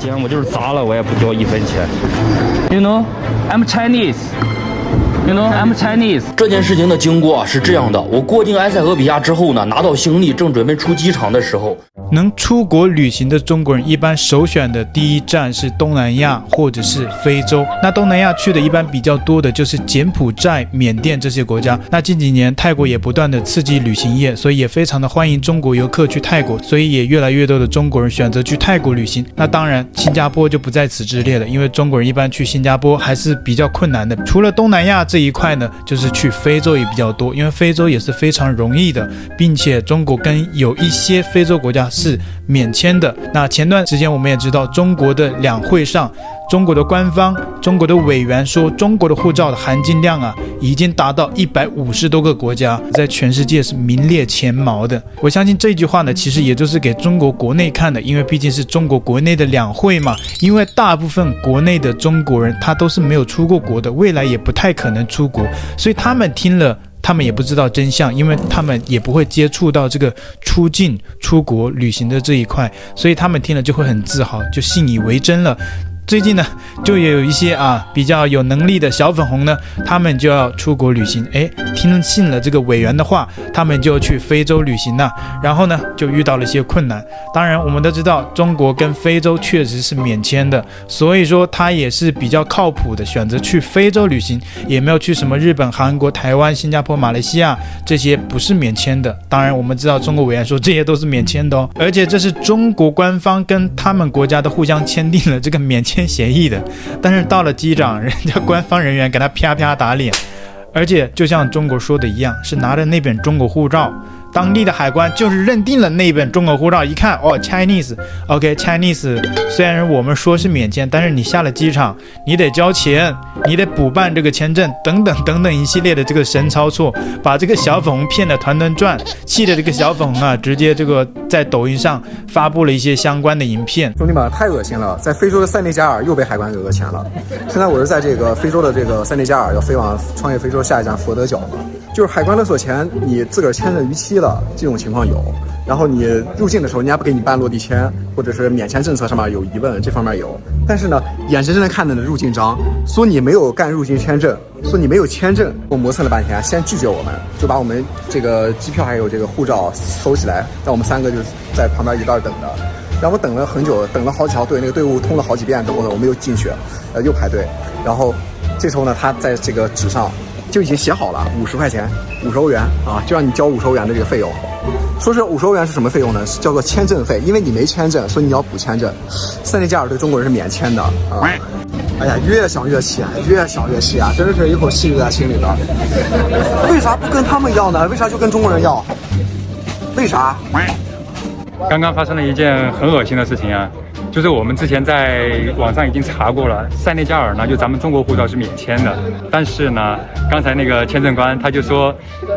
今天我就是砸了，我也不交一分钱。You know, I'm Chinese. You know, I'm Chinese. 这件事情的经过是这样的：我过境埃塞俄比亚之后呢，拿到行李，正准备出机场的时候，能出国旅行的中国人一般首选的第一站是东南亚或者是非洲。那东南亚去的一般比较多的就是柬埔寨、缅甸这些国家。那近几年泰国也不断的刺激旅行业，所以也非常的欢迎中国游客去泰国，所以也越来越多的中国人选择去泰国旅行。那当然，新加坡就不在此之列了，因为中国人一般去新加坡还是比较困难的。除了东南亚这一块呢，就是去非洲也比较多，因为非洲也是非常容易的，并且中国跟有一些非洲国家是免签的。那前段时间我们也知道，中国的两会上，中国的官方、中国的委员说，中国的护照的含金量啊，已经达到一百五十多个国家，在全世界是名列前茅的。我相信这句话呢，其实也就是给中国国内看的，因为毕竟是中国国内的两会嘛。因为大部分国内的中国人他都是没有出过国的，未来也不太可能出国，所以他们听了。他们也不知道真相，因为他们也不会接触到这个出境、出国旅行的这一块，所以他们听了就会很自豪，就信以为真了。最近呢，就有一些啊比较有能力的小粉红呢，他们就要出国旅行，哎，听信了这个委员的话，他们就去非洲旅行了。然后呢，就遇到了一些困难。当然，我们都知道中国跟非洲确实是免签的，所以说他也是比较靠谱的选择去非洲旅行，也没有去什么日本、韩国、台湾、新加坡、马来西亚这些不是免签的。当然，我们知道中国委员说这些都是免签的哦，而且这是中国官方跟他们国家的互相签订了这个免签。签协议的，但是到了机长，人家官方人员给他啪啪打脸，而且就像中国说的一样，是拿着那本中国护照。当地的海关就是认定了那一本中国护照，一看哦，Chinese，OK，Chinese。虽然我们说是免签，但是你下了机场，你得交钱，你得补办这个签证，等等等等一系列的这个神操作，把这个小粉红骗得团团转，气得这个小粉红啊，直接这个在抖音上发布了一些相关的影片。兄弟们，太恶心了，在非洲的塞内加尔又被海关给讹钱了。现在我是在这个非洲的这个塞内加尔，要飞往创业非洲下一站佛得角。就是海关勒索钱，你自个儿签的逾期了，这种情况有。然后你入境的时候，人家不给你办落地签，或者是免签政策上面有疑问，这方面有。但是呢，眼睁睁的看着呢入境章，说你没有干入境签证，说你没有签证，我磨蹭了半天，先拒绝我们，就把我们这个机票还有这个护照收起来，让我们三个就在旁边一道等着。然后我等了很久，等了好几条队，那个队伍通了好几遍之后呢，我们又进去，呃，又排队。然后这时候呢，他在这个纸上。就已经写好了，五十块钱，五十欧元啊，就让你交五十欧元的这个费用。说是五十欧元是什么费用呢？是叫做签证费，因为你没签证，所以你要补签证。塞内加尔对中国人是免签的啊。哎呀，越想越气啊，越想越气啊，真的是一口气就在心里边。为啥不跟他们要呢？为啥就跟中国人要？为啥？刚刚发生了一件很恶心的事情啊。就是我们之前在网上已经查过了，塞内加尔呢，就咱们中国护照是免签的。但是呢，刚才那个签证官他就说，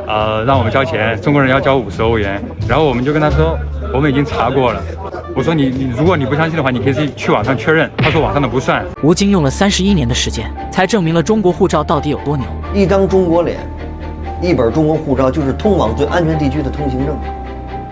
呃，让我们交钱，中国人要交五十欧元。然后我们就跟他说，我们已经查过了。我说你你，如果你不相信的话，你可以去去网上确认。他说网上的不算。吴京用了三十一年的时间，才证明了中国护照到底有多牛。一张中国脸，一本中国护照，就是通往最安全地区的通行证。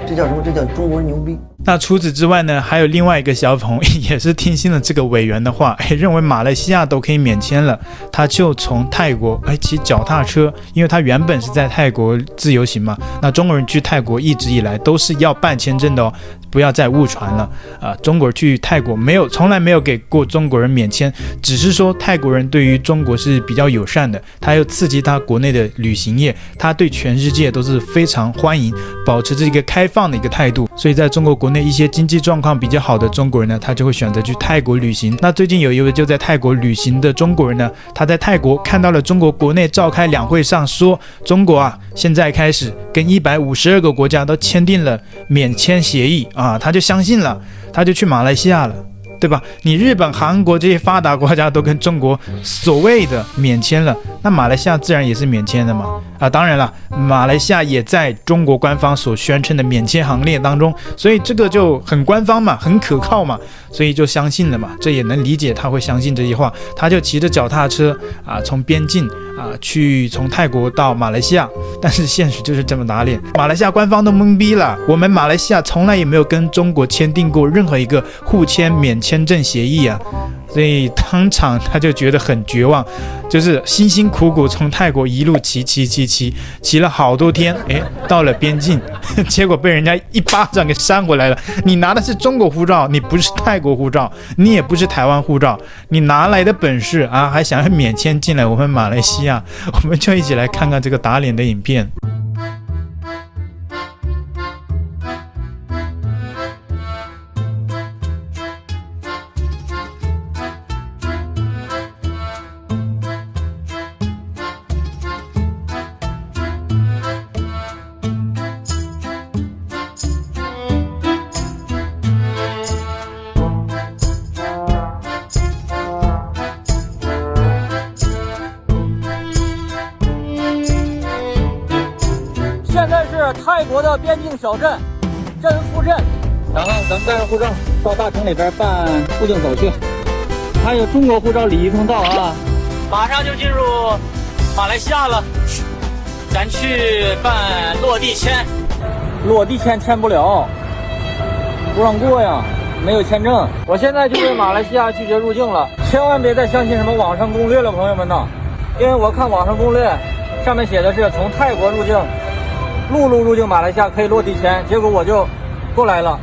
这叫什么？这叫中国人牛逼。那除此之外呢，还有另外一个小粉红，也是听信了这个委员的话，认为马来西亚都可以免签了，他就从泰国哎骑脚踏车，因为他原本是在泰国自由行嘛。那中国人去泰国一直以来都是要办签证的哦。不要再误传了啊！中国去泰国没有，从来没有给过中国人免签，只是说泰国人对于中国是比较友善的，他又刺激他国内的旅行业，他对全世界都是非常欢迎，保持着一个开放的一个态度。所以在中国国内一些经济状况比较好的中国人呢，他就会选择去泰国旅行。那最近有一位就在泰国旅行的中国人呢，他在泰国看到了中国国内召开两会上说，中国啊现在开始跟一百五十二个国家都签订了免签协议。啊，他就相信了，他就去马来西亚了，对吧？你日本、韩国这些发达国家都跟中国所谓的免签了，那马来西亚自然也是免签的嘛。啊，当然了，马来西亚也在中国官方所宣称的免签行列当中，所以这个就很官方嘛，很可靠嘛，所以就相信了嘛。这也能理解他会相信这句话，他就骑着脚踏车啊，从边境啊，去从泰国到马来西亚，但是现实就是这么打脸，马来西亚官方都懵逼了。我们马来西亚从来也没有跟中国签订过任何一个互签免签签证协议啊。所以当场他就觉得很绝望，就是辛辛苦苦从泰国一路骑骑骑骑骑了好多天，诶，到了边境，结果被人家一巴掌给扇回来了。你拿的是中国护照，你不是泰国护照，你也不是台湾护照，你拿来的本事啊，还想要免签进来我们马来西亚？我们就一起来看看这个打脸的影片。国的边境小镇，真富镇。然后咱们带着护照到大城里边办入境手续，还有中国护照礼仪通道啊。马上就进入马来西亚了，咱去办落地签。落地签签不了，不让过呀，没有签证。我现在就对马来西亚拒绝入境了，千万别再相信什么网上攻略了，朋友们呐，因为我看网上攻略上面写的是从泰国入境。陆路入境马来西亚可以落地签，结果我就过来了。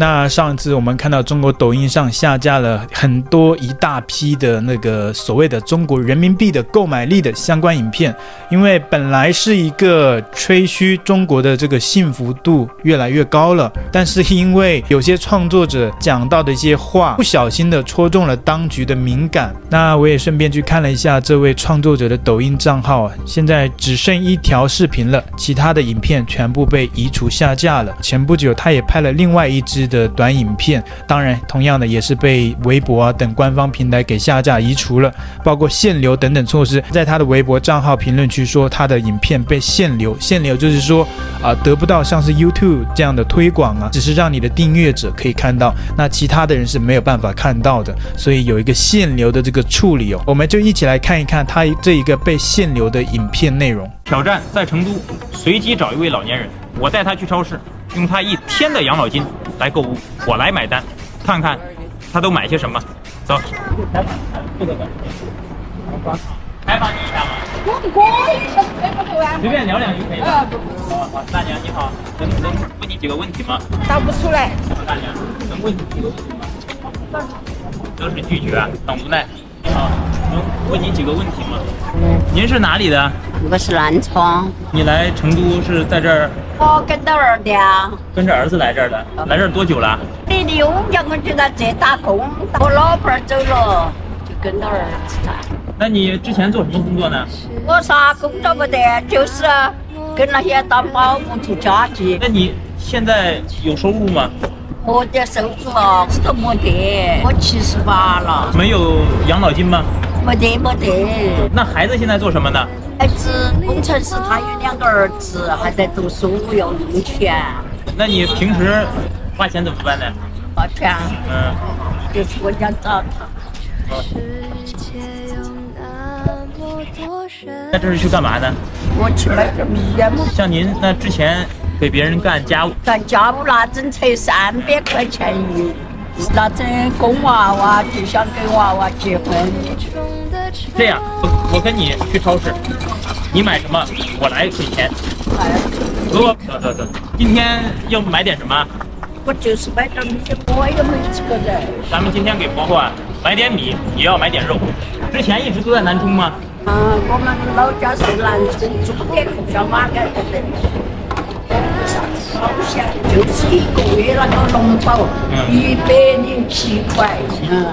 那上次我们看到中国抖音上下架了很多一大批的那个所谓的中国人民币的购买力的相关影片，因为本来是一个吹嘘中国的这个幸福度越来越高了，但是因为有些创作者讲到的一些话不小心的戳中了当局的敏感，那我也顺便去看了一下这位创作者的抖音账号啊，现在只剩一条视频了，其他的影片全部被移除下架了。前不久他也拍了另外一支。的短影片，当然，同样的也是被微博啊等官方平台给下架移除了，包括限流等等措施。在他的微博账号评论区说，他的影片被限流，限流就是说啊、呃，得不到像是 YouTube 这样的推广啊，只是让你的订阅者可以看到，那其他的人是没有办法看到的，所以有一个限流的这个处理哦。我们就一起来看一看他这一个被限流的影片内容。挑战在成都随机找一位老年人，我带他去超市。用他一天的养老金来购物，我来买单，看看他都买些什么。走。采访你一下吗？随便聊两句可以吗？好好，大娘你好，能能问你几个问题吗？答不出来。大娘，能问你几个问题吗？都是拒绝，很无奈。你好，能问你几个问题吗？嗯。您是哪里的？我是南充。你来成都是在这儿？我跟着儿子啊。跟着儿子来这儿的。来这儿多久了？你的我叫我就在这打工，我老伴儿走了，就跟着儿子了。那你之前做什么工作呢？我啥工作不得，就是跟那些当保姆做家具。那你现在有收入吗？没得收入啊，我都没得，我七十八了。没有养老金吗？没得，没得。那孩子现在做什么呢？孩子工程师，他有两个儿子还在读书，要用钱。那你平时花钱怎么办呢？花钱？嗯，就是我想找他。那这是去干嘛呢？我去买个米呀。像您那之前。给别人干家务，干家务那阵才三百块钱一，那阵供娃娃就想给娃娃结婚。这样，我我跟你去超市，你买什么我来给钱。走走走走，今天要买点什么？我就是买点米，我也没几个人。咱们今天给婆婆买点米，也要买点肉。之前一直都在南充吗？嗯，我们老家是南充，中间小马街的。就是一个月那个农保，一百零七块。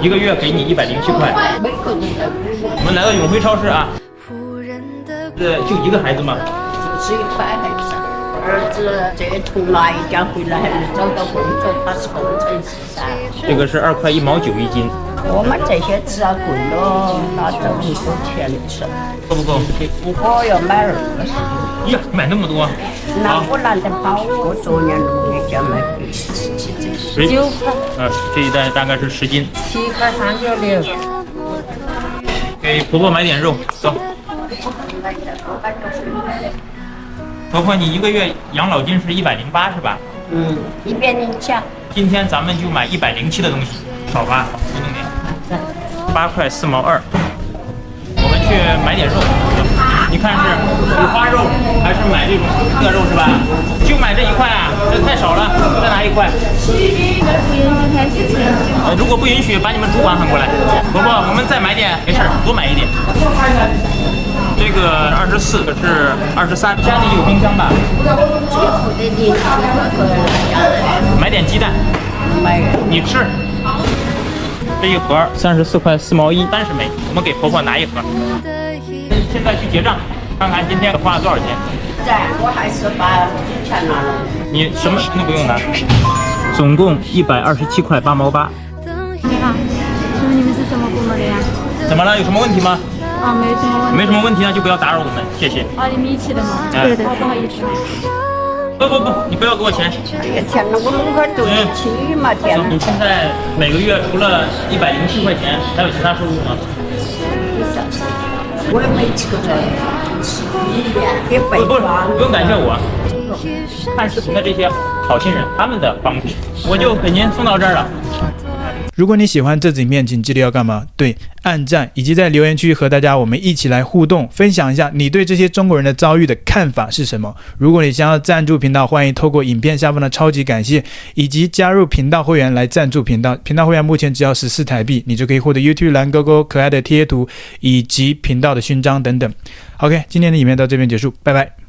一个月给你一百零七块。每个人的。我们来到永辉超市啊。这就一个孩子吗？只有一块孩子。儿子这从哪一家回来找到工作，他是工程师噻。这个是二块一毛九一斤。我们这些吃啊贵了，拿这么多钱吃。够不够？不够要买二十斤。呀，买那么多？那我懒得跑，我昨年六月就买回十九块。嗯，这一袋大概是十斤。七块三角六。给婆婆买点肉，走。婆婆，你一个月养老金是一百零八是吧？嗯，一百零七。今天咱们就买一百零七的东西，少吧？八块四毛二。我们去买点肉，你看是五花肉还是买这种特肉是吧？就买这一块啊，这太少了，再拿一块。如果不允许，把你们主管喊过来。婆婆，我们再买点，没事，多买一点。这个二十四，是二十三。家里有冰箱吧？买点鸡蛋。买。你吃。这一盒三十四块四毛一，三十枚。我们给婆婆拿一盒。现在去结账，看看今天花了多少钱。在，我还是把钱拿了。你什么都不用拿。总共一百二十七块八毛八。你好，请问你们是什么部门的呀？怎么了？有什么问题吗？啊，没什么问题。没什么问题，那就不要打扰我们，谢谢。啊，你们一起的吗？对的。不好意思。不不不，你不要给我钱。这个钱我弄块对得起嘛，天。你现在每个月除了一百零七块钱，还有其他收入吗？我也没吃过这个。不不不用感谢我，看视频的这些好心人，他们的帮助，我就给您送到这儿了。如果你喜欢这支影片，请记得要干嘛？对，按赞，以及在留言区和大家我们一起来互动，分享一下你对这些中国人的遭遇的看法是什么。如果你想要赞助频道，欢迎透过影片下方的超级感谢，以及加入频道会员来赞助频道。频道会员目前只要十四台币，你就可以获得 YouTube 蓝勾勾可爱的贴图以及频道的勋章等等。OK，今天的影片到这边结束，拜拜。